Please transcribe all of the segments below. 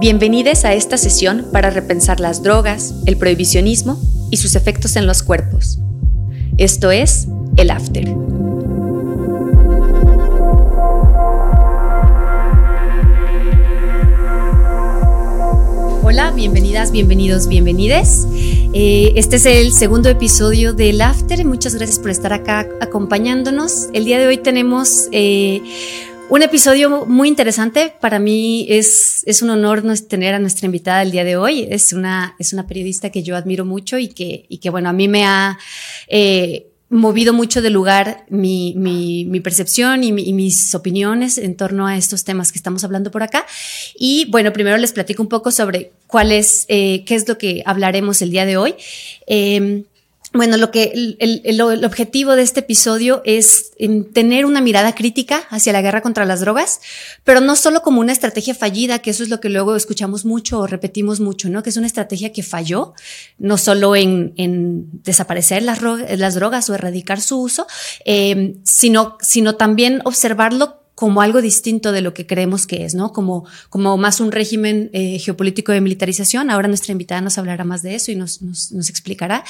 Bienvenidos a esta sesión para repensar las drogas, el prohibicionismo y sus efectos en los cuerpos. Esto es el After. Hola, bienvenidas, bienvenidos, bienvenides. Eh, este es el segundo episodio del After. Muchas gracias por estar acá acompañándonos. El día de hoy tenemos eh, un episodio muy interesante. Para mí es, es un honor tener a nuestra invitada el día de hoy. Es una, es una periodista que yo admiro mucho y que, y que bueno, a mí me ha eh, movido mucho de lugar mi, mi, mi percepción y, mis opiniones en torno a estos temas que estamos hablando por acá. Y bueno, primero les platico un poco sobre cuál es, eh, qué es lo que hablaremos el día de hoy. Eh, bueno, lo que el, el, objetivo de este episodio es tener una mirada crítica hacia la guerra contra las drogas, pero no solo como una estrategia fallida, que eso es lo que luego escuchamos mucho o repetimos mucho, ¿no? Que es una estrategia que falló, no solo en, en desaparecer las, las, drogas o erradicar su uso, eh, sino, sino también observarlo como algo distinto de lo que creemos que es, ¿no? Como, como más un régimen eh, geopolítico de militarización. Ahora nuestra invitada nos hablará más de eso y nos, nos, nos explicará.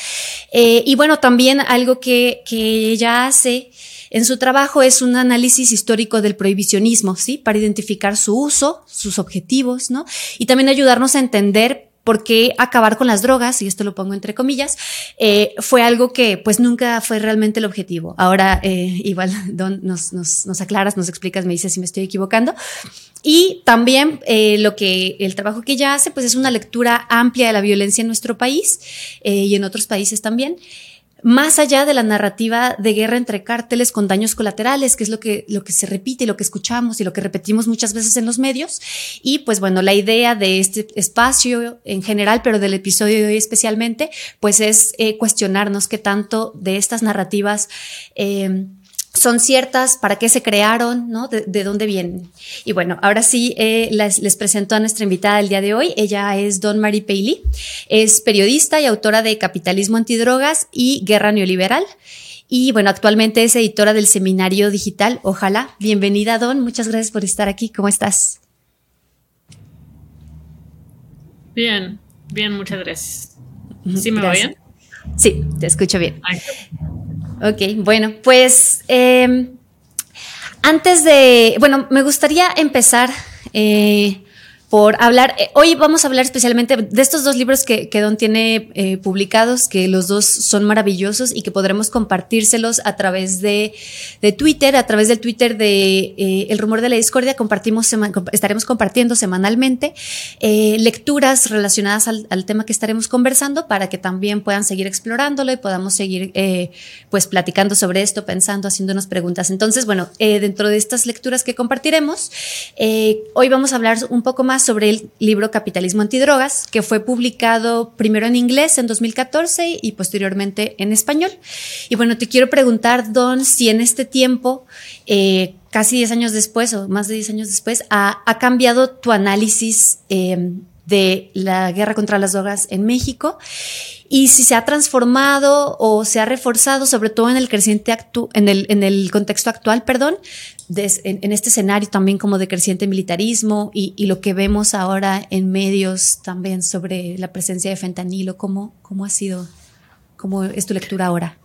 Eh, y bueno, también algo que, que ella hace en su trabajo es un análisis histórico del prohibicionismo, ¿sí? Para identificar su uso, sus objetivos, ¿no? Y también ayudarnos a entender por qué acabar con las drogas, y esto lo pongo entre comillas, eh, fue algo que pues nunca fue realmente el objetivo. Ahora, eh, igual, Don, nos, nos, nos, aclaras, nos explicas, me dices si me estoy equivocando. Y también eh, lo que el trabajo que ella hace, pues es una lectura amplia de la violencia en nuestro país eh, y en otros países también más allá de la narrativa de guerra entre cárteles con daños colaterales, que es lo que, lo que se repite y lo que escuchamos y lo que repetimos muchas veces en los medios. Y pues bueno, la idea de este espacio en general, pero del episodio de hoy especialmente, pues es eh, cuestionarnos qué tanto de estas narrativas eh, son ciertas, para qué se crearon, ¿no? De, dónde vienen. Y bueno, ahora sí eh, les, les, presento a nuestra invitada el día de hoy. Ella es Don Marie Paley, es periodista y autora de Capitalismo Antidrogas y Guerra Neoliberal. Y bueno, actualmente es editora del seminario digital. Ojalá. Bienvenida, Don. Muchas gracias por estar aquí. ¿Cómo estás? Bien, bien, muchas gracias. ¿Sí me va bien? Sí, te escucho bien. Ok, bueno, pues eh, antes de, bueno, me gustaría empezar eh, por hablar. Eh, hoy vamos a hablar especialmente de estos dos libros que, Don tiene eh, publicados, que los dos son maravillosos y que podremos compartírselos a través de, de Twitter, a través del Twitter de eh, El Rumor de la Discordia. Compartimos, estaremos compartiendo semanalmente lecturas relacionadas al, tema que estaremos conversando para que también puedan seguir explorándolo y podamos seguir pues platicando sobre esto, pensando, haciéndonos preguntas. Entonces, bueno, dentro de estas lecturas que compartiremos, hoy vamos a hablar un poco más sobre el libro Capitalismo Antidrogas, que fue publicado primero en inglés en 2014 y posteriormente en español. Y bueno, te quiero preguntar, Don, si en este tiempo, eh, casi 10 años después o más de 10 años después, ha, ha cambiado tu análisis eh, de la guerra contra las drogas en México y si se ha transformado o se ha reforzado, sobre todo en el creciente actu en el, en el contexto actual, perdón, en, este escenario también como de creciente militarismo y, y, lo que vemos ahora en medios también sobre la presencia de fentanilo, ¿cómo, cómo ha sido, cómo es tu lectura ahora?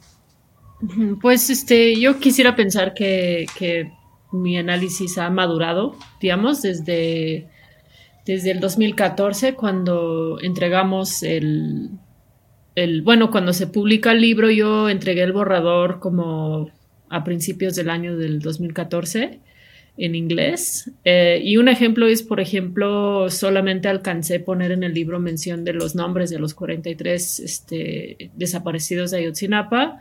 Pues este, yo quisiera pensar que, que mi análisis ha madurado, digamos, desde, desde el 2014, cuando entregamos el el, bueno, cuando se publica el libro yo entregué el borrador como a principios del año del 2014 en inglés. Eh, y un ejemplo es, por ejemplo, solamente alcancé poner en el libro mención de los nombres de los 43 este, desaparecidos de Ayotzinapa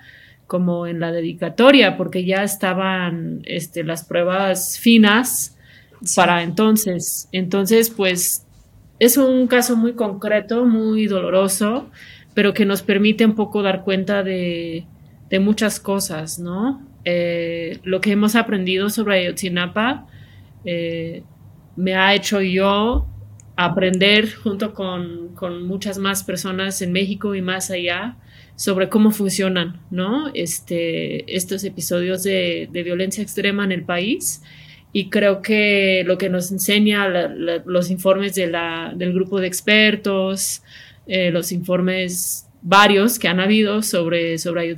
como en la dedicatoria, porque ya estaban este, las pruebas finas para entonces. Entonces, pues es un caso muy concreto, muy doloroso pero que nos permite un poco dar cuenta de, de muchas cosas, ¿no? Eh, lo que hemos aprendido sobre Ayotzinapa eh, me ha hecho yo aprender junto con, con, muchas más personas en México y más allá sobre cómo funcionan, ¿no? Este, estos episodios de, de violencia extrema en el país y creo que lo que nos enseña los informes de la, del grupo de expertos, eh, los informes varios que han habido sobre, sobre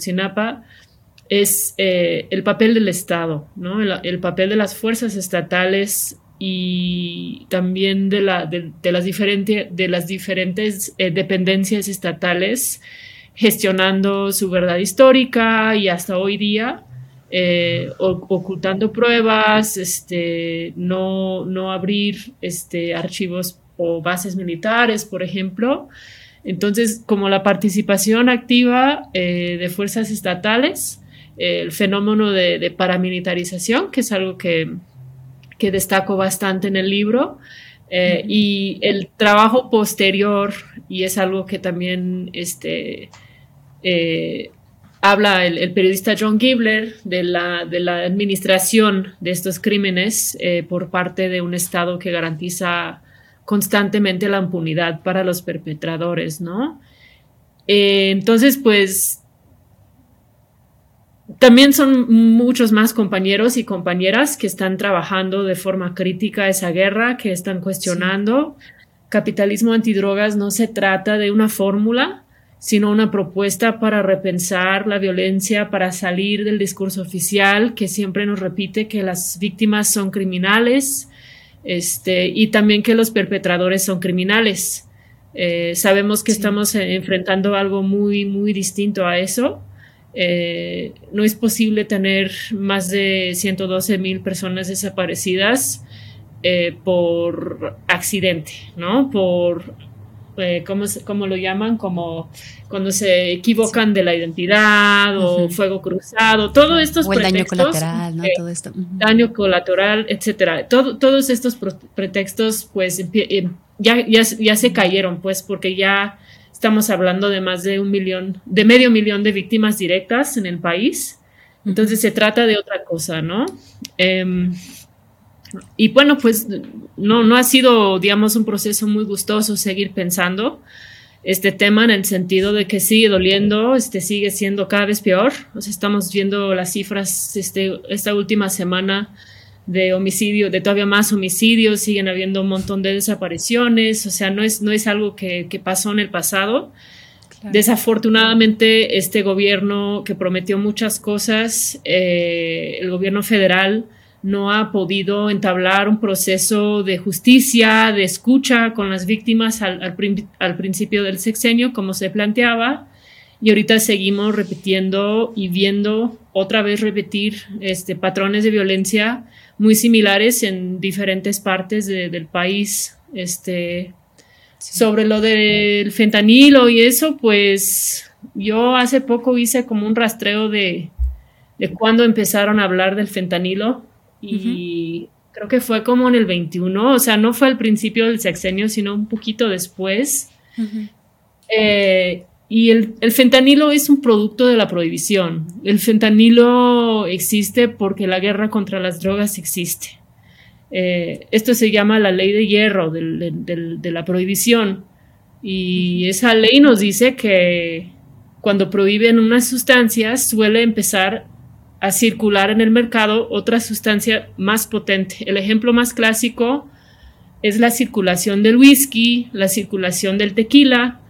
es eh, el papel del Estado, ¿no? el, papel de las fuerzas estatales y también de, la, de, las, diferentes de las diferentes eh, dependencias estatales gestionando su verdad histórica y hasta hoy día eh, ocultando pruebas, este, no, no abrir este, archivos o bases militares, por ejemplo. Entonces, como la participación activa eh, de fuerzas estatales, el fenómeno de, paramilitarización, que es algo que, que, destaco bastante en el libro, eh, y el trabajo posterior, y es algo que también este, habla el, periodista John Gibler de la, de la, administración de estos crímenes eh, por parte de un Estado que garantiza constantemente la impunidad para los perpetradores, ¿no? Eh, entonces, pues, también son muchos más compañeros y compañeras que están trabajando de forma crítica esa guerra, que están cuestionando. Capitalismo antidrogas no se trata de una fórmula, sino una propuesta para repensar la violencia, para salir del discurso oficial que siempre nos repite que las víctimas son criminales este, y también que los perpetradores son criminales. Eh, sabemos que estamos enfrentando algo muy, muy distinto a eso. Eh, no es posible tener más de 112 mil personas desaparecidas eh, por accidente, ¿no? Por eh, ¿cómo, lo llaman? Como cuando se equivocan de la identidad o fuego cruzado, todo estos o el daño colateral, ¿no? todo esto. Daño colateral, etcétera. todos estos pretextos, pues, em, ya, ya, se cayeron, pues, porque ya estamos hablando de más de un millón, de medio millón de víctimas directas en el país. Entonces se trata de otra cosa, ¿no? Y bueno, pues no, no ha sido, digamos, un proceso muy gustoso seguir pensando este tema en el sentido de que sigue doliendo, este sigue siendo cada vez peor. O sea, estamos viendo las cifras este, esta última semana de homicidio, de todavía más homicidios, siguen habiendo un montón de desapariciones, o sea, no es, no es algo que, pasó en el pasado. Desafortunadamente, este gobierno que prometió muchas cosas, eh, el gobierno federal, no ha podido entablar un proceso de justicia, de escucha con las víctimas al, principio del sexenio, como se planteaba, y ahorita seguimos repitiendo y viendo otra vez repetir este, patrones de violencia muy similares en diferentes partes del país. Este, Sobre lo del fentanilo y eso, pues yo hace poco hice como un rastreo de, de cuándo empezaron a hablar del fentanilo y creo que fue como en el 21, o sea, no fue al principio del sexenio, sino un poquito después. Eh, y el, fentanilo es un producto de la prohibición. El fentanilo existe porque la guerra contra las drogas existe. Eh, esto se llama la ley de hierro de la prohibición. Y esa ley nos dice que cuando prohíben unas sustancias suele empezar a circular en el mercado otra sustancia más potente. El ejemplo más clásico es la circulación del whisky, la circulación del tequila.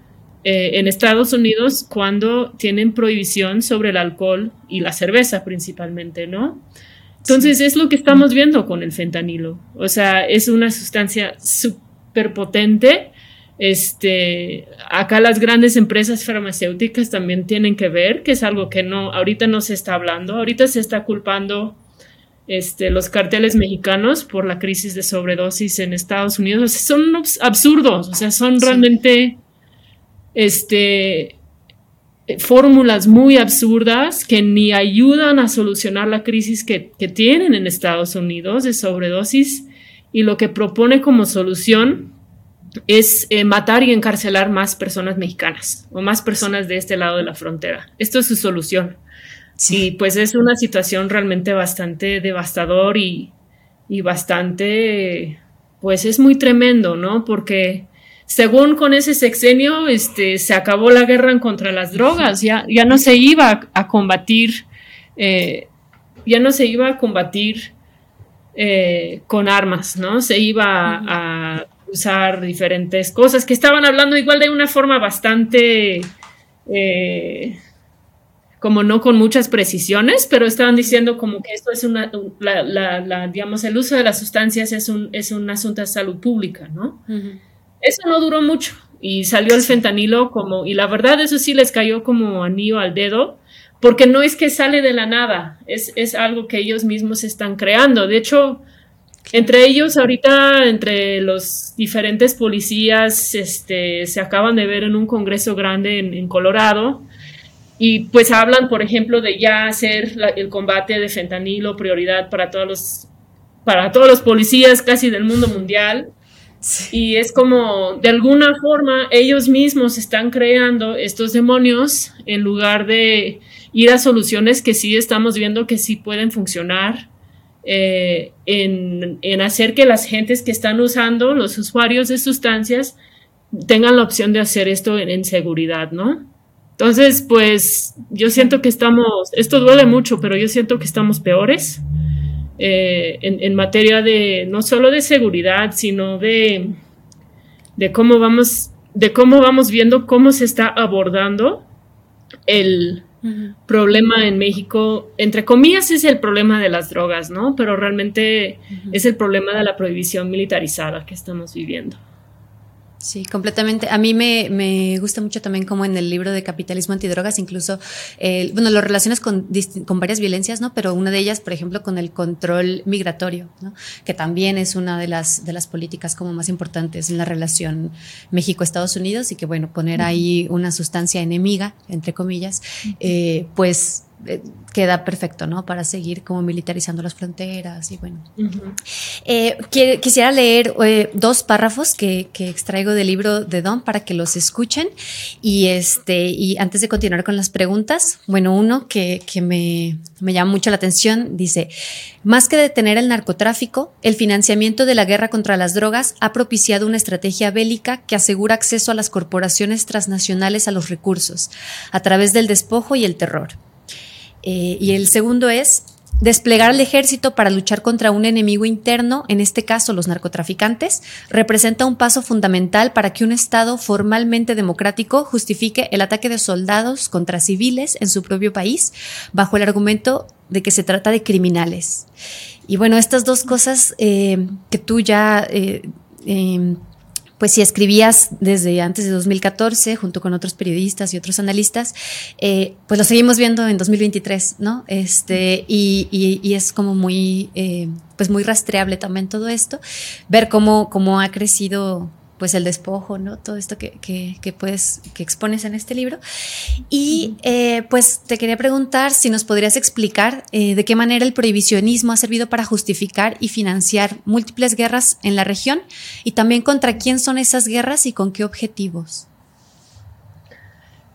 Eh, en Estados Unidos, cuando tienen prohibición sobre el alcohol y la cerveza principalmente, ¿no? Entonces es lo que estamos viendo con el fentanilo. O sea, es una sustancia súper potente este, acá las grandes empresas farmacéuticas también tienen que ver, que es algo que no, ahorita no se está hablando, ahorita se está culpando este, los carteles mexicanos por la crisis de sobredosis en Estados Unidos. son absurdos, o sea, son realmente este, fórmulas muy absurdas que ni ayudan a solucionar la crisis que, que tienen en Estados Unidos de sobredosis. Y lo que propone como solución es eh, matar y encarcelar más personas mexicanas o más personas de este lado de la frontera. Esto es su solución. Sí, pues es una situación realmente bastante devastador y, bastante, pues es muy tremendo, ¿no? Porque según con ese sexenio, este, se acabó la guerra en contra las drogas, ya, ya no se iba a, combatir, eh, ya no se iba a combatir eh, con armas, ¿no? Se iba a usar diferentes cosas que estaban hablando igual de una forma bastante, eh, como no con muchas precisiones, pero estaban diciendo como que esto es una, la, digamos, el uso de las sustancias es un, es un asunto de salud pública, ¿no? Eso no duró mucho y salió el fentanilo como, y la verdad eso sí les cayó como anillo al dedo porque no es que sale de la nada, es, es algo que ellos mismos están creando. De hecho, entre ellos, ahorita, entre los diferentes policías, este, se acaban de ver en un congreso grande en, Colorado y pues hablan, por ejemplo, de ya hacer el combate de fentanilo prioridad para todos los, para todos los policías casi del mundo mundial. Y es como, de alguna forma, ellos mismos están creando estos demonios en lugar de ir a soluciones que sí estamos viendo que sí pueden funcionar eh, en, hacer que las gentes que están usando, los usuarios de sustancias, tengan la opción de hacer esto en, seguridad, ¿no? Entonces, pues yo siento que estamos, esto duele mucho, pero yo siento que estamos peores eh, en, materia de, no solo de seguridad, sino de, de cómo vamos, de cómo vamos viendo cómo se está abordando el, problema en México, entre comillas, es el problema de las drogas, ¿no? Pero realmente es el problema de la prohibición militarizada que estamos viviendo. Sí, completamente. A mí me, gusta mucho también como en el libro de Capitalismo Antidrogas, incluso, bueno, lo relacionas con, con varias violencias, ¿no? Pero una de ellas, por ejemplo, con el control migratorio, ¿no? Que también es una de las, de las políticas como más importantes en la relación México-Estados Unidos y que, bueno, poner ahí una sustancia enemiga, entre comillas, eh, pues eh, queda perfecto, ¿no? Para seguir como militarizando las fronteras y bueno. Eh, quisiera leer eh, dos párrafos que, extraigo del libro de Don para que los escuchen y este y antes de continuar con las preguntas, bueno, uno que, me, me llama mucho la atención dice, más que detener el narcotráfico, el financiamiento de la guerra contra las drogas ha propiciado una estrategia bélica que asegura acceso a las corporaciones transnacionales a los recursos a través del despojo y el terror. Eh, y el segundo es desplegar al ejército para luchar contra un enemigo interno, en este caso los narcotraficantes, representa un paso fundamental para que un Estado formalmente democrático justifique el ataque de soldados contra civiles en su propio país bajo el argumento de que se trata de criminales. Y bueno, estas dos cosas eh, que tú ya eh, em, pues si escribías desde antes de 2014 junto con otros periodistas y otros analistas, eh, pues lo seguimos viendo en 2023, ¿no? Este, y, y, es como muy, eh, pues muy rastreable también todo esto, ver cómo, cómo ha crecido pues el despojo, ¿no? Todo esto que, que, puedes, que expones en este libro. Y eh, pues te quería preguntar si nos podrías explicar eh, de qué manera el prohibicionismo ha servido para justificar y financiar múltiples guerras en la región y también contra quién son esas guerras y con qué objetivos.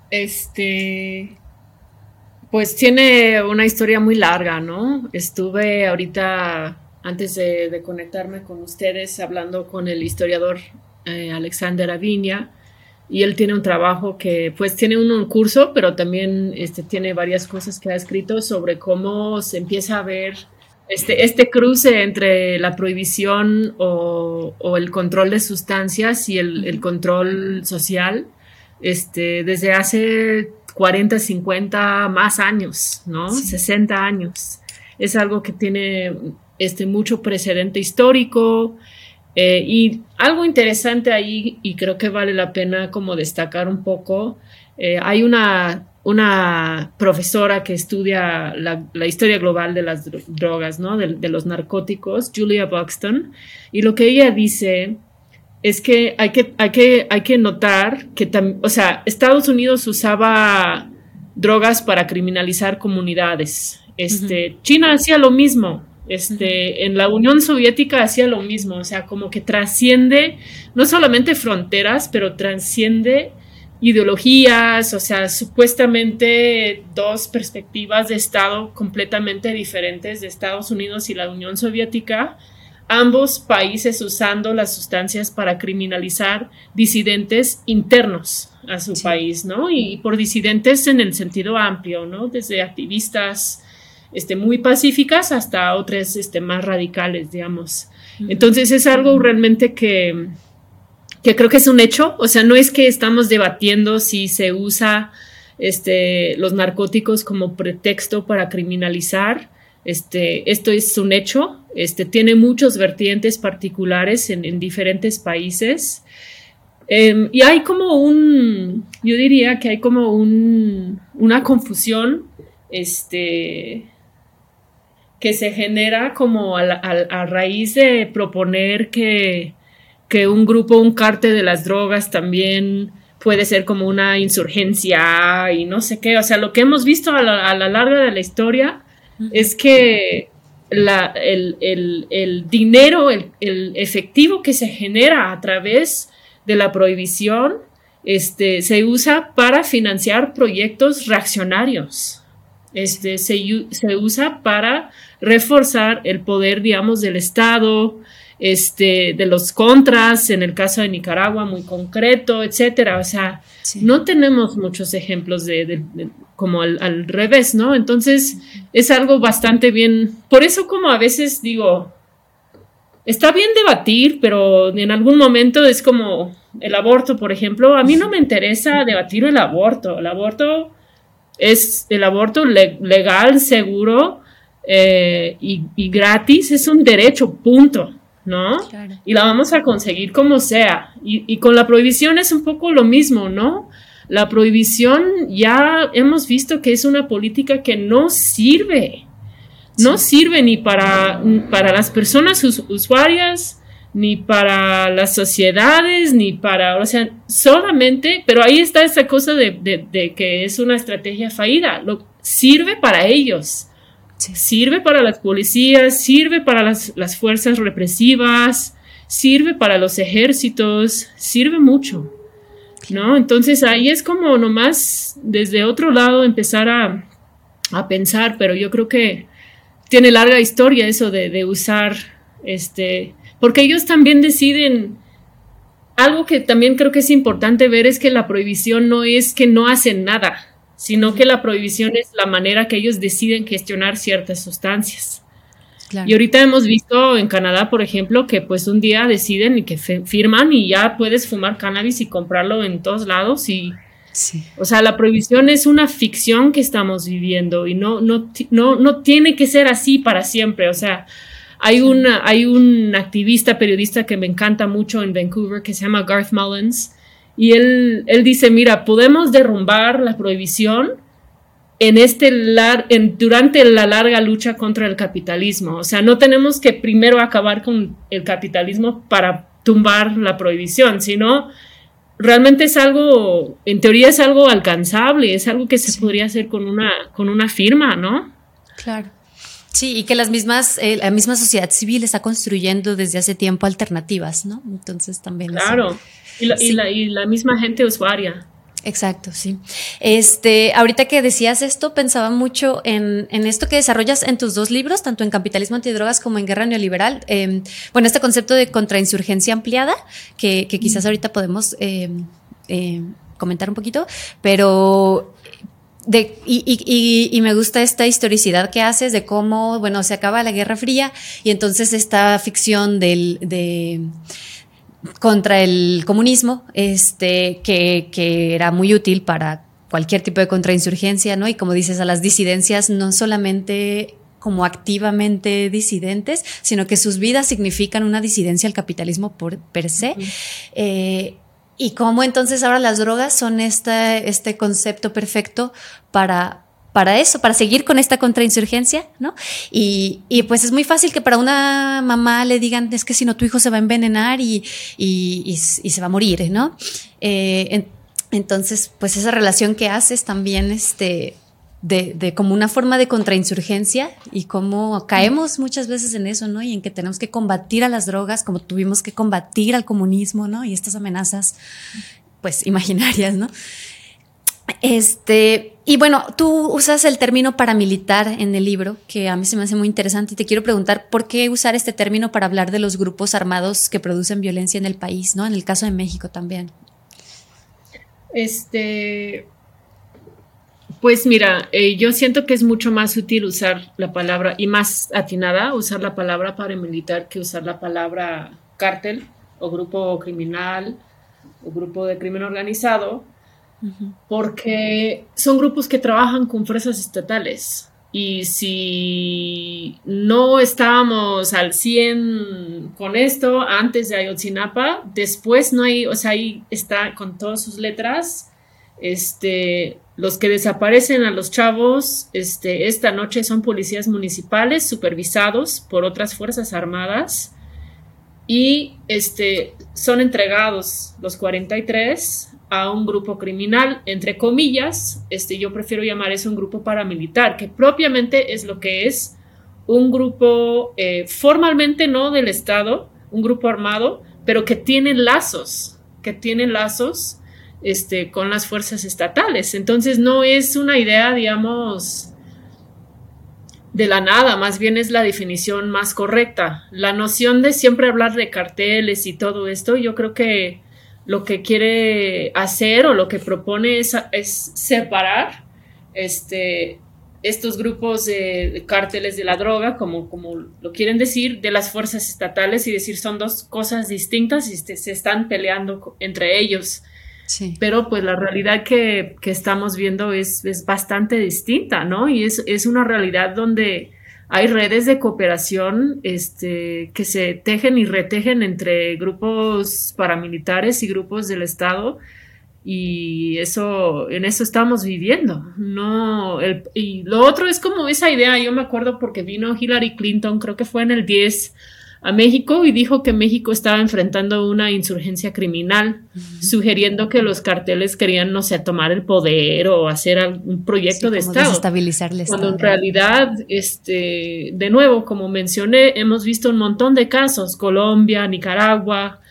Este, pues tiene una historia muy larga, ¿no? Estuve ahorita, antes de, de conectarme con ustedes, hablando con el historiador eh, Alexander Aviña, y él tiene un trabajo que pues tiene un, curso, pero también este, tiene varias cosas que ha escrito sobre cómo se empieza a ver este, este cruce entre la prohibición o, el control de sustancias y el, control social este, desde hace 40, 50 más años, ¿no? 60 años. Es algo que tiene este, mucho precedente histórico, eh, y algo interesante ahí, y creo que vale la pena como destacar un poco, eh, hay una, una profesora que estudia la, historia global de las drogas, ¿no? De, los narcóticos, Julia Buxton, y lo que ella dice es que hay que, hay que, hay que notar que, o sea, Estados Unidos usaba drogas para criminalizar comunidades. Este, China hacía lo mismo, este, en la Unión Soviética hacía lo mismo, o sea, como que trasciende no solamente fronteras, pero trasciende ideologías, o sea, supuestamente dos perspectivas de Estado completamente diferentes de Estados Unidos y la Unión Soviética, ambos países usando las sustancias para criminalizar disidentes internos a su país, ¿no? Y por disidentes en el sentido amplio, ¿no? Desde activistas, este, muy pacíficas hasta otras este, más radicales, digamos. Entonces es algo realmente que, que creo que es un hecho, o sea, no es que estamos debatiendo si se usa este, los narcóticos como pretexto para criminalizar, este, esto es un hecho, este, tiene muchos vertientes particulares en, diferentes países. Em, y hay como un, yo diría que hay como un, una confusión este, que se genera como a, raíz de proponer que, que, un grupo, un cártel de las drogas también puede ser como una insurgencia y no sé qué. O sea, lo que hemos visto a la, a la larga de la historia es que el, dinero, el, efectivo que se genera a través de la prohibición, este, se usa para financiar proyectos reaccionarios. Este, se, se usa para reforzar el poder, digamos, del Estado, este, de los contras, en el caso de Nicaragua, muy concreto, etcétera. O sea, no tenemos muchos ejemplos de, como al, revés, ¿no? Entonces, es algo bastante bien. Por eso, como a veces digo, está bien debatir, pero en algún momento es como el aborto, por ejemplo. A mí no me interesa debatir el aborto. El aborto es el aborto legal, seguro eh, y, y gratis, es un derecho, punto. ¿no? Y la vamos a conseguir como sea. Y, con la prohibición es un poco lo mismo, ¿no? La prohibición ya hemos visto que es una política que no sirve. No sirve ni para, para las personas usuarias, ni para las sociedades, ni para, o sea, solamente, pero ahí está esa cosa de, de que es una estrategia fallida. Lo, sirve para ellos Sirve para las policías, sirve para las, fuerzas represivas, sirve para los ejércitos, sirve mucho. ¿No? Entonces ahí es como nomás desde otro lado empezar a, pensar, pero yo creo que tiene larga historia eso de, de, usar, este, porque ellos también deciden, algo que también creo que es importante ver es que la prohibición no es que no hacen nada, sino que la prohibición es la manera que ellos deciden gestionar ciertas sustancias. Y ahorita hemos visto en Canadá, por ejemplo, que pues un día deciden y que firman y ya puedes fumar cannabis y comprarlo en todos lados y O sea, la prohibición es una ficción que estamos viviendo y no, no, no, no tiene que ser así para siempre. O sea, hay, una, hay un activista, periodista que me encanta mucho en Vancouver que se llama Garth Mullins y él, él dice, mira, podemos derrumbar la prohibición en este en, durante la larga lucha contra el capitalismo. O sea, no tenemos que primero acabar con el capitalismo para tumbar la prohibición, sino realmente es algo, en teoría es algo alcanzable, es algo que se podría hacer con una, con una firma, ¿no? Claro. Sí, y que las mismas, eh, la misma sociedad civil está construyendo desde hace tiempo alternativas, ¿no? Entonces también. Claro. Y la, misma gente usuaria. Exacto, sí. Este, ahorita que decías esto, pensaba mucho en, esto que desarrollas en tus dos libros, tanto en Capitalismo Antidrogas como en Guerra Neoliberal. Em, bueno, este concepto de contrainsurgencia ampliada, que, quizás ahorita podemos em, em, comentar un poquito, pero de, y, y, me gusta esta historicidad que haces de cómo, bueno, se acaba la Guerra Fría y entonces esta ficción del, de contra el comunismo, este, que, que era muy útil para cualquier tipo de contrainsurgencia, ¿no? Y como dices, a las disidencias no solamente como activamente disidentes, sino que sus vidas significan una disidencia al capitalismo por per se. eh, y cómo entonces ahora las drogas son este, este concepto perfecto para, para eso, para seguir con esta contrainsurgencia, ¿no? Y, y, pues es muy fácil que para una mamá le digan, es que si no tu hijo se va a envenenar y, y, y se va a morir, ¿no? Eh, entonces, pues esa relación que haces también, este, de, de, como una forma de contrainsurgencia y cómo caemos muchas veces en eso, ¿no? Y en que tenemos que combatir a las drogas como tuvimos que combatir al comunismo, ¿no? Y estas amenazas, pues, imaginarias, ¿no? Este, y bueno, tú usas el término paramilitar en el libro, que a mí se me hace muy interesante, y te quiero preguntar por qué usar este término para hablar de los grupos armados que producen violencia en el país, ¿no? En el caso de México también. Este, Pues mira, eh, yo siento que es mucho más útil usar la palabra y más atinada usar la palabra paramilitar que usar la palabra cártel o grupo criminal o grupo de crimen organizado, porque son grupos que trabajan con fuerzas estatales. Y si no estábamos al 100 con esto antes de Ayotzinapa, después no hay, o sea, ahí está con todas sus letras, este, los que desaparecen a los chavos este, esta noche son policías municipales supervisados por otras fuerzas armadas y este, son entregados los 43 a un grupo criminal, entre comillas, este, yo prefiero llamar eso un grupo paramilitar, que propiamente es lo que es un grupo eh, formalmente no del Estado, un grupo armado, pero que tiene lazos, que tiene lazos este, con las fuerzas estatales. Entonces no es una idea, digamos, de la nada, más bien es la definición más correcta. La noción de siempre hablar de carteles y todo esto, yo creo que lo que quiere hacer o lo que propone es, separar este, estos grupos de, cárteles de la droga, como lo quieren decir, de las fuerzas estatales y decir son dos cosas distintas y se están peleando entre ellos. Pero pues la realidad que, estamos viendo es, es, bastante distinta, ¿no? Y es, es una realidad donde hay redes de cooperación este, que se tejen y retejen entre grupos paramilitares y grupos del Estado y eso en eso estamos viviendo no y lo otro es como esa idea yo me acuerdo porque vino Hillary Clinton creo que fue en el 10 a México y dijo que México estaba enfrentando una insurgencia criminal, sugiriendo que los carteles querían, no sé, tomar el poder o hacer un proyecto de Estado. Desestabilizar el Cuando en realidad, este, de nuevo, como mencioné, hemos visto un montón de casos, Colombia, Nicaragua,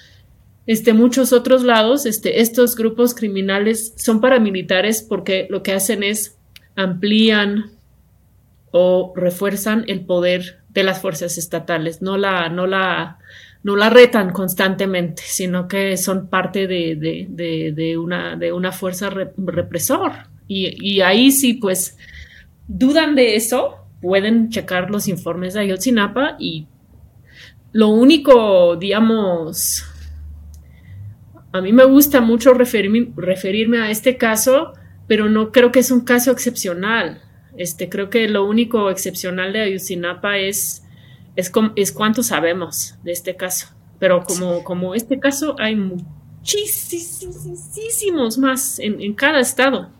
este, muchos otros lados, este, estos grupos criminales son paramilitares porque lo que hacen es amplían o refuerzan el poder de las fuerzas estatales, no la, no la, no la retan constantemente, sino que son parte de, una, de una fuerza represor. Y, ahí sí, pues, dudan de eso, pueden checar los informes de Ayotzinapa y lo único, digamos, a mí me gusta mucho referirme, referirme a este caso, pero no creo que es un caso excepcional. Este, creo que lo único excepcional de Ayotzinapa es, es, es cuánto sabemos de este caso. Pero como, como este caso, hay muchísimos más en, en cada estado.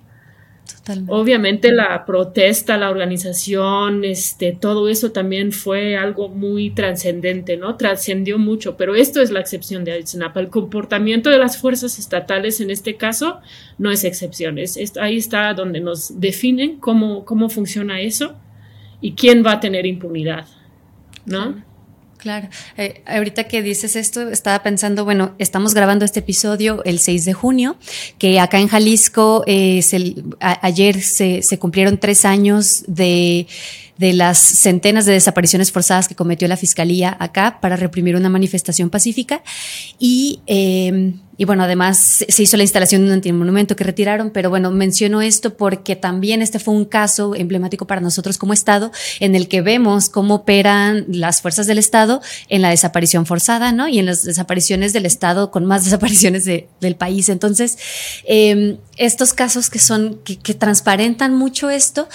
Obviamente la protesta, la organización, este, todo eso también fue algo muy trascendente, ¿no? Trascendió mucho, pero esto es la excepción de Ayotzinapa. El comportamiento de las fuerzas estatales en este caso no es excepción. Es, ahí está donde nos definen cómo, cómo funciona eso y quién va a tener impunidad, ¿no? Claro. Eh, ahorita que dices esto, estaba pensando, bueno, estamos grabando este episodio el 6 de junio, que acá en Jalisco eh, ayer se, se cumplieron tres años de de las centenas de desapariciones forzadas que cometió la Fiscalía acá para reprimir una manifestación pacífica. Y, em, y bueno, además se hizo la instalación de un antimonumento que retiraron, pero bueno, menciono esto porque también este fue un caso emblemático para nosotros como Estado en el que vemos cómo operan las fuerzas del Estado en la desaparición forzada, ¿no? Y en las desapariciones del Estado con más desapariciones del país. Entonces, em, estos casos que son, que, que transparentan mucho esto,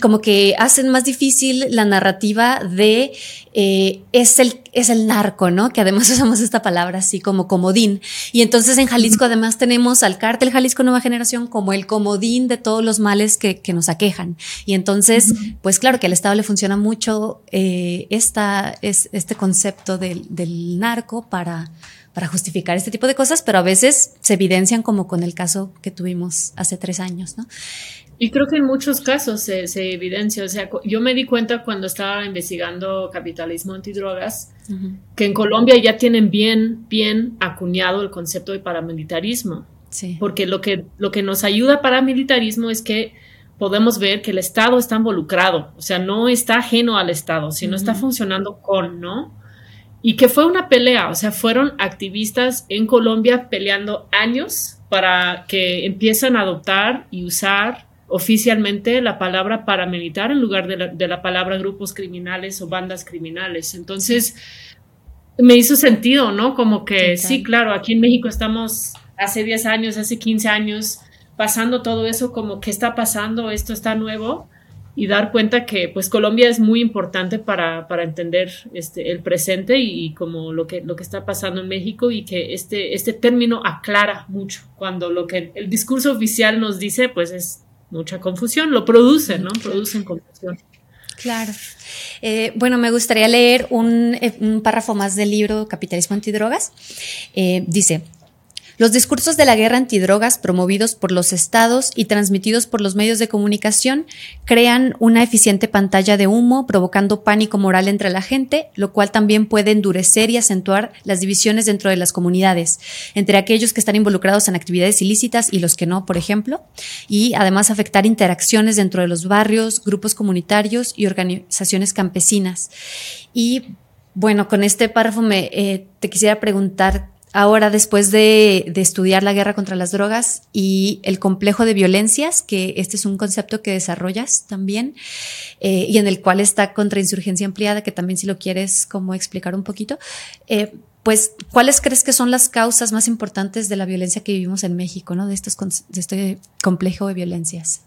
como que hacen más difícil la narrativa de eh, es, el, es el narco, ¿no? Que además usamos esta palabra así como comodín. Y entonces en Jalisco además tenemos al cártel Jalisco Nueva Generación como el comodín de todos los males que, nos aquejan. Y entonces, pues claro que al Estado le funciona mucho eh, esta, es, este concepto del, del narco para para justificar este tipo de cosas, pero a veces se evidencian como con el caso que tuvimos hace tres años, ¿no? Y creo que en muchos casos se, evidencia, o sea, yo me di cuenta cuando estaba investigando capitalismo antidrogas, que en Colombia ya tienen bien, bien acuñado el concepto de paramilitarismo. Sí. Porque lo que, lo que nos ayuda paramilitarismo es que podemos ver que el Estado está involucrado, o sea, no está ajeno al Estado, sino está funcionando con, ¿no? Y que fue una pelea, o sea, fueron activistas en Colombia peleando años para que empiecen a adoptar y usar oficialmente la palabra paramilitar en lugar de la, de la palabra grupos criminales o bandas criminales. Entonces, me hizo sentido, ¿no? Como que sí, claro, aquí en México estamos hace 10 años, hace 15 años, pasando todo eso, como que está pasando, esto está nuevo, y dar cuenta que pues Colombia es muy importante para, para entender este, el presente y, como lo que, lo que está pasando en México y que este, este término aclara mucho cuando lo que el discurso oficial nos dice pues es mucha confusión, lo produce, ¿no? Producen confusión. Claro. Eh, bueno, me gustaría leer un, eh, un, párrafo más del libro Capitalismo Antidrogas. Eh, dice, los discursos de la guerra antidrogas promovidos por los estados y transmitidos por los medios de comunicación crean una eficiente pantalla de humo, provocando pánico moral entre la gente, lo cual también puede endurecer y acentuar las divisiones dentro de las comunidades, entre aquellos que están involucrados en actividades ilícitas y los que no, por ejemplo, y además afectar interacciones dentro de los barrios, grupos comunitarios y organizaciones campesinas. Y bueno, con este párrafo me, eh, te quisiera preguntar ahora después de, estudiar la guerra contra las drogas y el complejo de violencias, que este es un concepto que desarrollas también, eh, y en el cual está contrainsurgencia ampliada, que también si lo quieres como explicar un poquito, eh, pues, ¿cuáles crees que son las causas más importantes de la violencia que vivimos en México, ¿no? de, estos, de este complejo de violencias?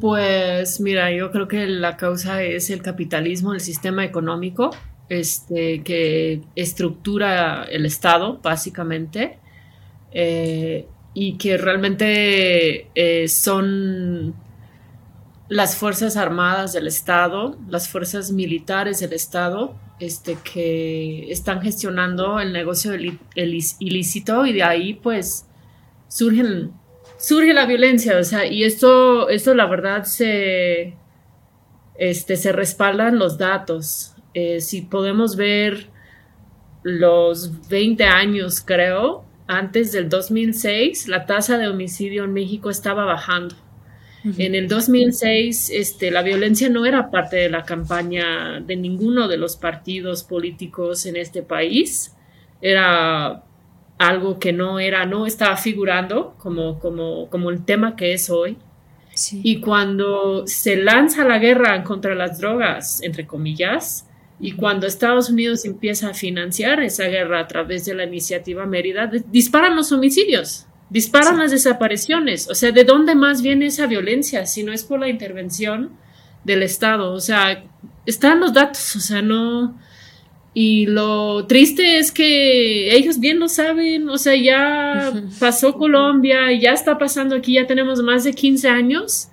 Pues mira, yo creo que la causa es el capitalismo, el sistema económico, este, que estructura el Estado, básicamente, eh, y que realmente eh, son las Fuerzas Armadas del Estado, las fuerzas militares del Estado, este, que están gestionando el negocio ilícito y de ahí pues surgen, surge la violencia, o sea, y esto, esto la verdad se, este, se respaldan los datos. Eh, si podemos ver los 20 años, creo, antes del 2006, la tasa de homicidio en México estaba bajando. En el 2006, este, la violencia no era parte de la campaña de ninguno de los partidos políticos en este país. Era algo que no era, no estaba figurando como, como, como el tema que es hoy. Y cuando se lanza la guerra contra las drogas, entre comillas, y cuando Estados Unidos empieza a financiar esa guerra a través de la iniciativa Mérida, disparan los homicidios, disparan las desapariciones. O sea, ¿de dónde más viene esa violencia si no es por la intervención del Estado? O sea, están los datos, o sea, no... Y lo triste es que ellos bien lo saben, o sea, ya pasó Colombia, ya está pasando aquí, ya tenemos más de 15 años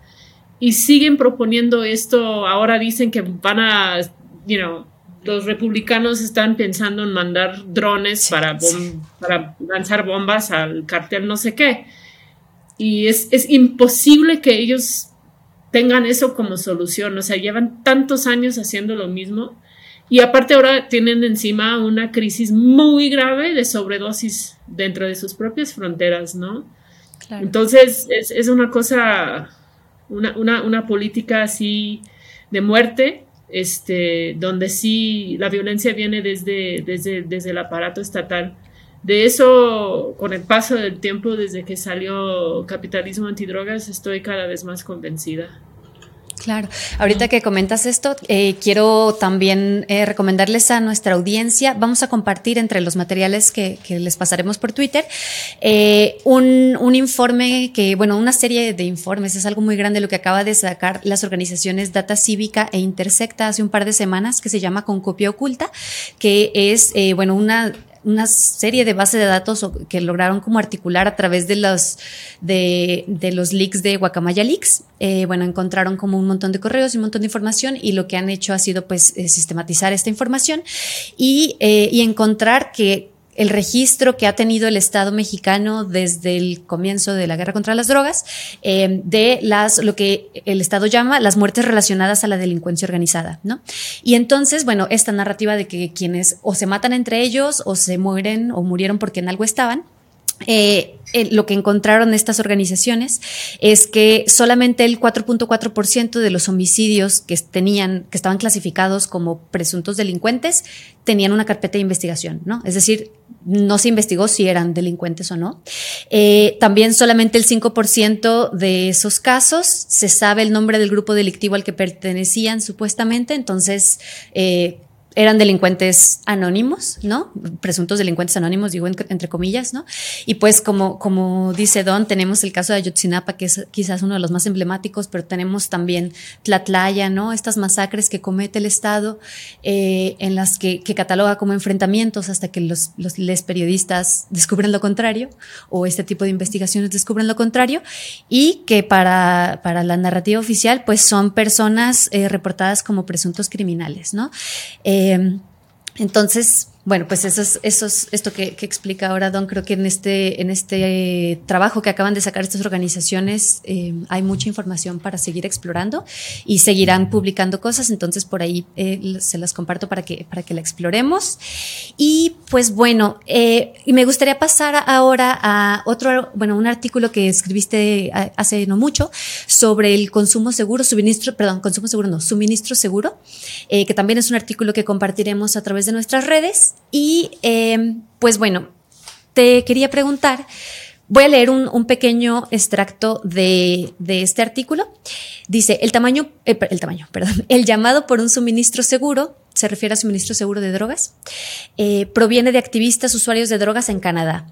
y siguen proponiendo esto. Ahora dicen que van a, you know, los republicanos están pensando en mandar drones para, para lanzar bombas al cartel no sé qué. Y es, es, imposible que ellos tengan eso como solución. O sea, llevan tantos años haciendo lo mismo. Y aparte ahora tienen encima una crisis muy grave de sobredosis dentro de sus propias fronteras, ¿no? Entonces es, es, una cosa, una, una, una política así de muerte este, donde sí la violencia viene desde, desde, desde el aparato estatal. De eso, con el paso del tiempo, desde que salió Capitalismo Antidrogas, estoy cada vez más convencida. Claro, ahorita que comentas esto, eh, quiero también eh, recomendarles a nuestra audiencia, vamos a compartir entre los materiales que, les pasaremos por Twitter, eh, un, un, informe que, bueno, una serie de informes, es algo muy grande lo que acaba de sacar las organizaciones Data Cívica e Intersecta hace un par de semanas, que se llama Con Copia Oculta, que es, bueno, una una serie de bases de datos que lograron como articular a través de los, de, de los leaks de Guacamaya Leaks. Eh, bueno, encontraron como un montón de correos y un montón de información y lo que han hecho ha sido pues eh, sistematizar esta información y, eh, y encontrar que el registro que ha tenido el Estado mexicano desde el comienzo de la guerra contra las drogas, eh, de las, lo que el Estado llama las muertes relacionadas a la delincuencia organizada, ¿no? Y entonces, bueno, esta narrativa de que quienes o se matan entre ellos o se mueren o murieron porque en algo estaban, eh, lo que encontraron estas organizaciones es que solamente el 4.4% de los homicidios que tenían, que estaban clasificados como presuntos delincuentes, tenían una carpeta de investigación, ¿no? Es decir, no se investigó si eran delincuentes o no. Eh, también solamente el 5% de esos casos se sabe el nombre del grupo delictivo al que pertenecían supuestamente, entonces eh, eran delincuentes anónimos, ¿no? Presuntos delincuentes anónimos, digo entre comillas, ¿no? Y pues como, como dice Don, tenemos el caso de Ayotzinapa, que es quizás uno de los más emblemáticos, pero tenemos también Tlatlaya, ¿no? Estas masacres que comete el Estado, eh, en las que, cataloga como enfrentamientos hasta que los, los les periodistas descubren lo contrario, o este tipo de investigaciones descubren lo contrario, y que para, para la narrativa oficial, pues son personas eh, reportadas como presuntos criminales, ¿no? Eh, Em, entonces, bueno, pues eso es, eso es esto que, explica ahora Don. Creo que en este, en este trabajo que acaban de sacar estas organizaciones eh, hay mucha información para seguir explorando y seguirán publicando cosas. Entonces, por ahí eh, se las comparto para que, para que la exploremos. Y pues bueno, eh, y me gustaría pasar ahora a otro, bueno, un artículo que escribiste hace no mucho sobre el consumo seguro, suministro, perdón, consumo seguro no, suministro seguro, que también es un artículo que compartiremos a través de nuestras redes. Y em, pues bueno, te quería preguntar, voy a leer un, pequeño extracto de, este artículo. Dice, el tamaño, eh, el tamaño, perdón, el llamado por un suministro seguro, se refiere a suministro seguro de drogas, eh, proviene de activistas usuarios de drogas en Canadá.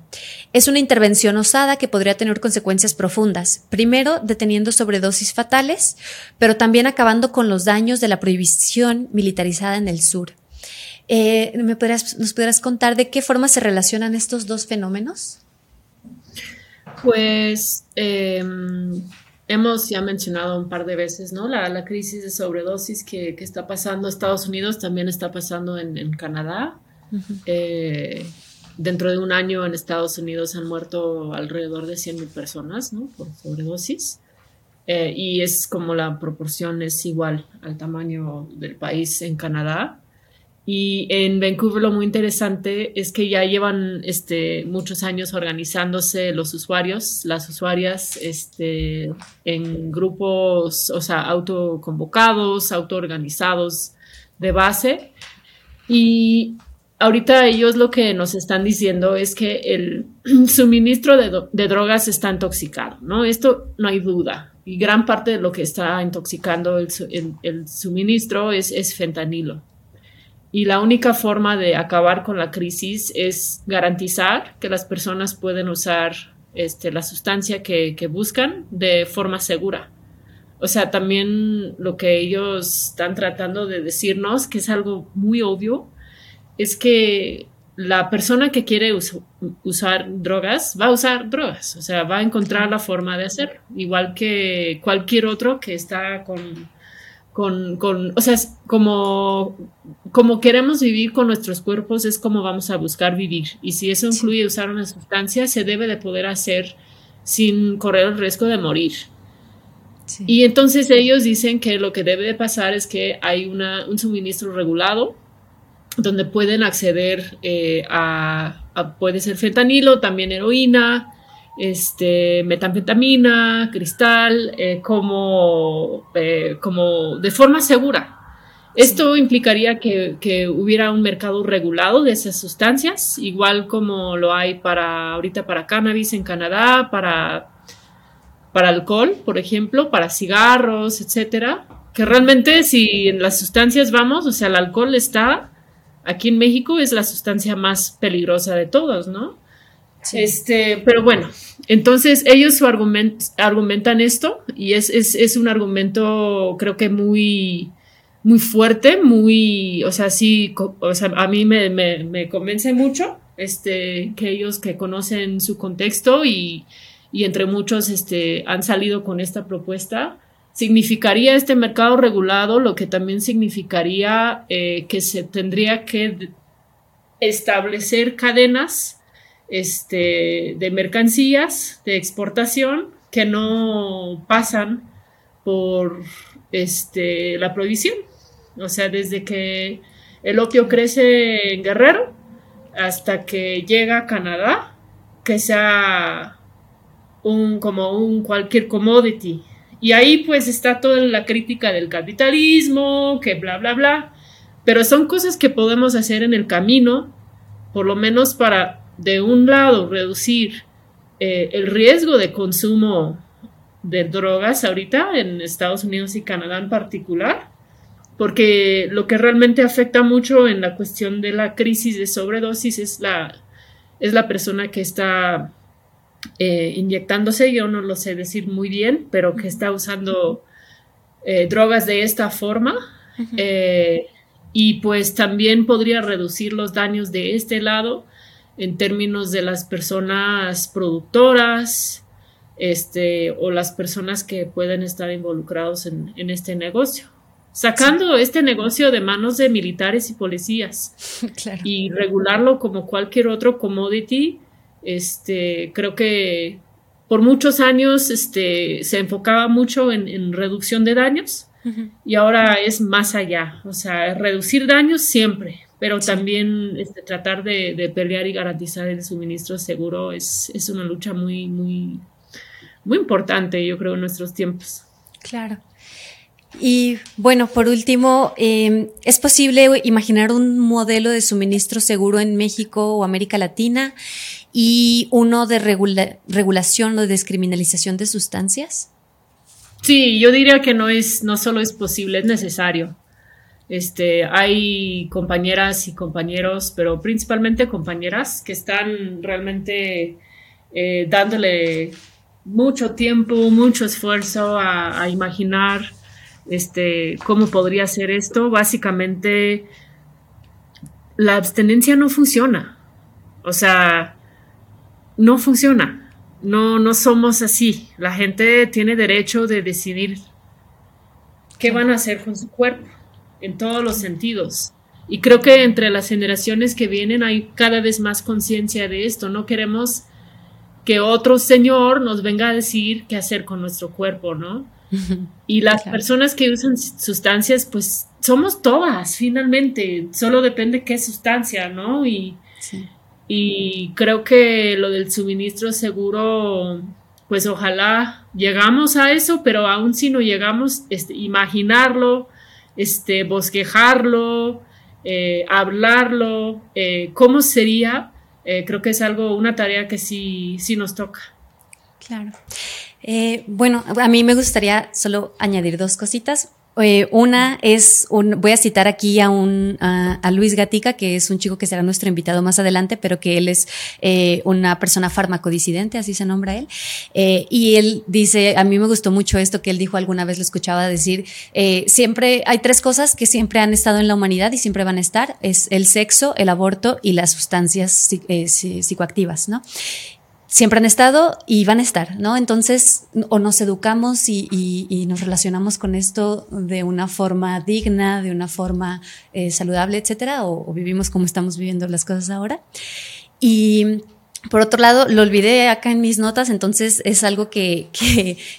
Es una intervención osada que podría tener consecuencias profundas, primero deteniendo sobredosis fatales, pero también acabando con los daños de la prohibición militarizada en el sur. Eh, ¿me ¿Nos podrás contar de qué forma se relacionan estos dos fenómenos? Pues em, hemos ya mencionado un par de veces, ¿no? La, crisis de sobredosis que, está pasando en Estados Unidos también está pasando en, Canadá. Eh, dentro de un año en Estados Unidos han muerto alrededor de 100.000 personas, ¿no? Por sobredosis. Eh, y es como la proporción es igual al tamaño del país en Canadá. Y en Vancouver lo muy interesante es que ya llevan este, muchos años organizándose los usuarios, las usuarias, este, en grupos, o sea, autoconvocados, autoorganizados de base. Y ahorita ellos lo que nos están diciendo es que el suministro de, drogas está intoxicado, ¿no? Esto no hay duda. Y gran parte de lo que está intoxicando el, el suministro es, es fentanilo y la única forma de acabar con la crisis es garantizar que las personas pueden usar este, la sustancia que, buscan de forma segura. O sea, también lo que ellos están tratando de decirnos, que es algo muy obvio, es que la persona que quiere usar drogas va a usar drogas, o sea, va a encontrar la forma de hacerlo, igual que cualquier otro que está con con, con, o sea, como, como queremos vivir con nuestros cuerpos, es como vamos a buscar vivir. Y si eso incluye usar una sustancia, se debe de poder hacer sin correr el riesgo de morir. Y entonces ellos dicen que lo que debe de pasar es que hay una, un suministro regulado donde pueden acceder eh, a, a, puede ser fentanilo, también heroína, este, metanfetamina, cristal, eh, como, eh, como de forma segura. Esto implicaría que, hubiera un mercado regulado de esas sustancias, igual como lo hay para ahorita para cannabis en Canadá, para, para alcohol, por ejemplo, para cigarros, etcétera. Que realmente, si en las sustancias vamos, o sea, el alcohol está aquí en México es la sustancia más peligrosa de todos, ¿no? Este, pero bueno, entonces ellos argumentan esto y es, es, un argumento creo que muy, muy fuerte, muy, o sea, sí, o sea, a mí me, me, convence mucho este, que ellos que conocen su contexto y, y, entre muchos este, han salido con esta propuesta, significaría este mercado regulado, lo que también significaría eh, que se tendría que establecer cadenas este, de mercancías de exportación que no pasan por este, la prohibición. O sea, desde que el opio crece en Guerrero hasta que llega a Canadá, que sea un, como un cualquier commodity. Y ahí pues está toda la crítica del capitalismo, que bla, bla, bla. Pero son cosas que podemos hacer en el camino, por lo menos para, de un lado, reducir eh, el riesgo de consumo de drogas ahorita en Estados Unidos y Canadá en particular, porque lo que realmente afecta mucho en la cuestión de la crisis de sobredosis es la, es la persona que está eh, inyectándose, yo no lo sé decir muy bien, pero que está usando eh, drogas de esta forma. Eh, y pues también podría reducir los daños de este lado en términos de las personas productoras este, o las personas que pueden estar involucrados en, en este negocio. Sacando este negocio de manos de militares y policías y regularlo como cualquier otro commodity, este, creo que por muchos años este, se enfocaba mucho en, reducción de daños y ahora es más allá, o sea, reducir daños siempre, pero también este, tratar de, pelear y garantizar el suministro seguro es, es una lucha muy, muy, muy importante, yo creo, en nuestros tiempos. Claro. Y bueno, por último, em, ¿es posible imaginar un modelo de suministro seguro en México o América Latina y uno de regulación o de descriminalización de sustancias? Sí, yo diría que no es, no solo es posible, es necesario. Este, hay compañeras y compañeros, pero principalmente compañeras que están realmente eh, dándole mucho tiempo, mucho esfuerzo a imaginar este, cómo podría ser esto. Básicamente, la abstenencia no funciona. O sea, no funciona. No, no somos así. La gente tiene derecho de decidir qué van a hacer con su cuerpo, en todos los sentidos. Y creo que entre las generaciones que vienen hay cada vez más conciencia de esto. No queremos que otro señor nos venga a decir qué hacer con nuestro cuerpo, ¿no? Y las personas que usan sustancias, pues somos todas, finalmente, solo depende qué sustancia, ¿no? Y, y creo que lo del suministro seguro, pues ojalá llegamos a eso, pero aún si no llegamos, este, imaginarlo, este, bosquejarlo, eh, hablarlo, eh, cómo sería, eh, creo que es algo, una tarea que sí, sí nos toca. Claro. Eh, bueno, a mí me gustaría solo añadir dos cositas. Eh, una es, un, voy a citar aquí a, un, a, Luis Gatica, que es un chico que será nuestro invitado más adelante, pero que él es eh, una persona farmacodisidente, así se nombra él. y él dice, a mí me gustó mucho esto que él dijo alguna vez, lo escuchaba decir, siempre hay tres cosas que siempre han estado en la humanidad y siempre van a estar, es el sexo, el aborto y las sustancias psicoactivas, ¿no? Siempre han estado y van a estar, ¿no? Entonces, o nos educamos y, nos relacionamos con esto de una forma digna, de una forma eh, saludable, etcétera, o, o, vivimos como estamos viviendo las cosas ahora. Y por otro lado, lo olvidé acá en mis notas, entonces es algo que,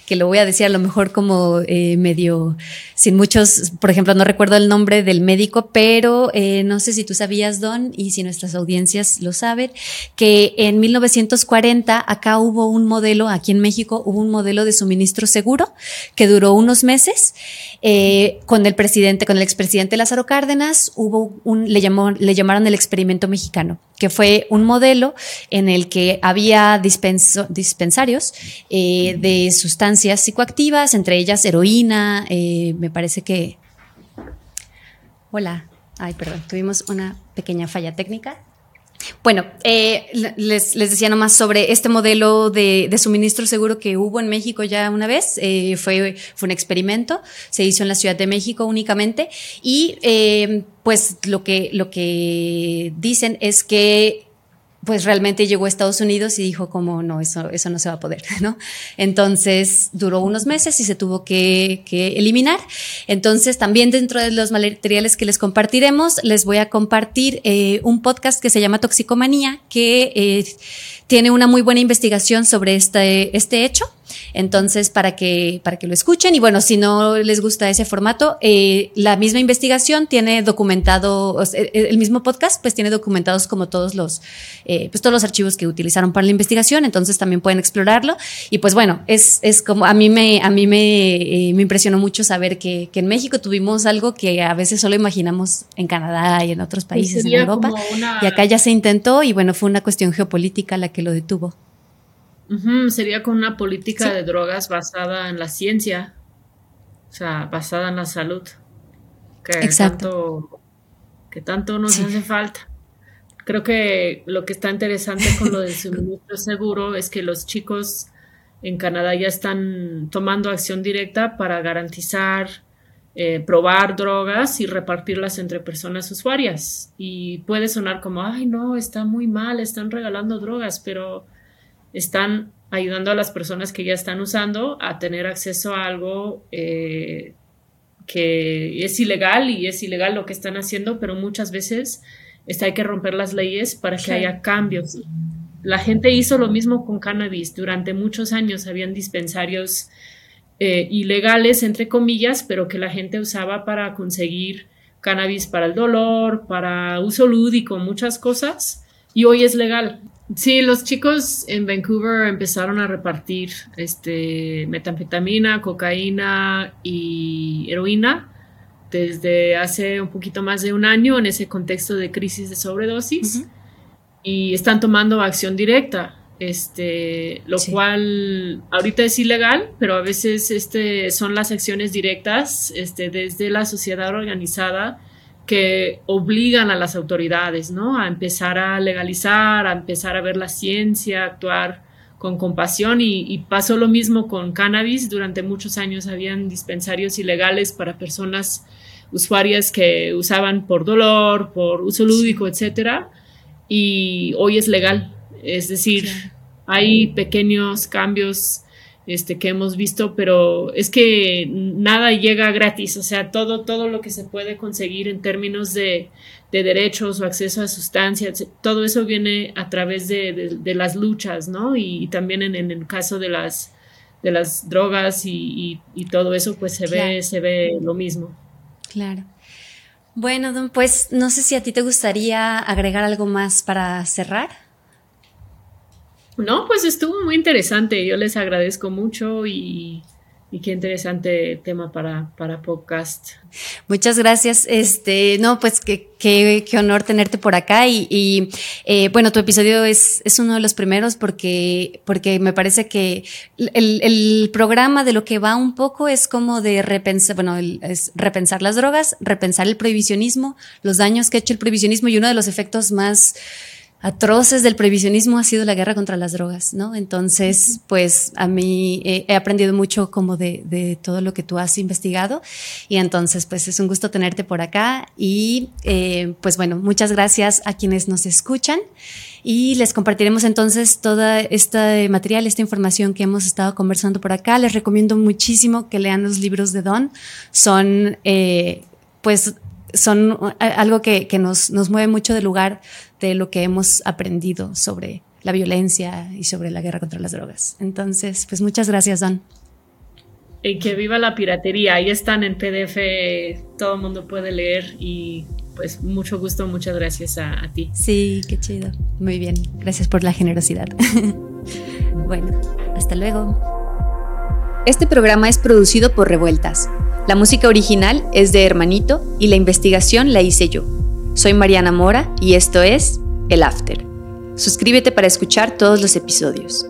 que, lo voy a decir a lo mejor como eh, medio, sin muchos, por ejemplo, no recuerdo el nombre del médico, pero eh, no sé si tú sabías, Don, y si nuestras audiencias lo saben, que en 1940 acá hubo un modelo, aquí en México hubo un modelo de suministro seguro que duró unos meses. Eh, con el presidente, con el expresidente Lázaro Cárdenas, hubo un, le, llamó, le llamaron el experimento mexicano, que fue un modelo en el que había dispensarios eh, de sustancias psicoactivas, entre ellas heroína, eh, me parece que... Hola, ay, perdón, tuvimos una pequeña falla técnica. Bueno, eh, les, decía nomás sobre este modelo de, suministro seguro que hubo en México ya una vez. fue, fue un experimento, se hizo en la Ciudad de México únicamente y pues lo que, lo que dicen es que pues realmente llegó a Estados Unidos y dijo como no, eso, eso no se va a poder, ¿no? Entonces duró unos meses y se tuvo que, eliminar. Entonces también dentro de los materiales que les compartiremos, les voy a compartir eh, un podcast que se llama Toxicomanía, que eh, tiene una muy buena investigación sobre este, este hecho Entonces, para que, para que lo escuchen. Y bueno, si no les gusta ese formato, eh, la misma investigación tiene documentado, el mismo podcast pues tiene documentados como todos los, eh, pues todos los archivos que utilizaron para la investigación, entonces también pueden explorarlo. Y pues bueno, es, es como a mí me, a mí me, eh, me impresionó mucho saber que, que, en México tuvimos algo que a veces solo imaginamos en Canadá y en otros países, en Europa, y acá ya se intentó y bueno, fue una cuestión geopolítica la que lo detuvo. Sería con una política de drogas basada en la ciencia, o sea, basada en la salud, que Exacto. tanto, que tanto nos hace falta. Creo que lo que está interesante con lo del suministro seguro es que los chicos en Canadá ya están tomando acción directa para garantizar eh, probar drogas y repartirlas entre personas usuarias. Y puede sonar como, ay, no, está muy mal, están regalando drogas, pero están ayudando a las personas que ya están usando a tener acceso a algo eh, que es ilegal y es ilegal lo que están haciendo, pero muchas veces está, hay que romper las leyes para que haya cambios. La gente hizo lo mismo con cannabis. Durante muchos años habían dispensarios eh, ilegales, entre comillas, pero que la gente usaba para conseguir cannabis para el dolor, para uso lúdico, muchas cosas, y hoy es legal. Sí, los chicos en Vancouver empezaron a repartir este, metanfetamina, cocaína y heroína desde hace un poquito más de un año en ese contexto de crisis de sobredosis y están tomando acción directa este, lo cual ahorita es ilegal, pero a veces este, son las acciones directas este, desde la sociedad organizada que obligan a las autoridades ¿no? a empezar a legalizar, a empezar a ver la ciencia, a actuar con compasión y, pasó lo mismo con cannabis. Durante muchos años habían dispensarios ilegales para personas usuarias que usaban por dolor, por uso lúdico, etcétera, y hoy es legal es decir, hay pequeños cambios este, que hemos visto, pero es que nada llega gratis, o sea, todo, todo lo que se puede conseguir en términos de, derechos o acceso a sustancias, todo eso viene a través de, las luchas, ¿no? Y, también en, el caso de las, de las drogas y, todo eso, pues se ve, se ve lo mismo. Claro. Bueno, Don, pues no sé si a ti te gustaría agregar algo más para cerrar. No, pues estuvo muy interesante. Yo les agradezco mucho y, qué interesante tema para, para podcast. Muchas gracias. Este, no, pues qué, qué, honor tenerte por acá. Y, eh, bueno, tu episodio es, es, uno de los primeros porque, porque me parece que el, el, programa de lo que va un poco es como de repensar, bueno, es repensar las drogas, repensar el prohibicionismo, los daños que ha hecho el prohibicionismo y uno de los efectos más atroces del previsionismo ha sido la guerra contra las drogas, ¿no? Entonces, pues a mí he aprendido mucho como de, todo lo que tú has investigado y entonces, pues es un gusto tenerte por acá y eh, pues bueno, muchas gracias a quienes nos escuchan y les compartiremos entonces toda esta material, esta información que hemos estado conversando por acá. Les recomiendo muchísimo que lean los libros de Don. Son, eh, pues, son algo que, nos, nos mueve mucho del lugar de lo que hemos aprendido sobre la violencia y sobre la guerra contra las drogas. Entonces, pues muchas gracias, Don. Y que viva la piratería. Ahí están en PDF, todo el mundo puede leer y pues mucho gusto, muchas gracias a, a ti. Sí, qué chido. Muy bien, gracias por la generosidad. bueno, hasta luego. Este programa es producido por Revueltas. La música original es de Hermanito y la investigación la hice yo. Soy Mariana Mora y esto es El After. Suscríbete para escuchar todos los episodios.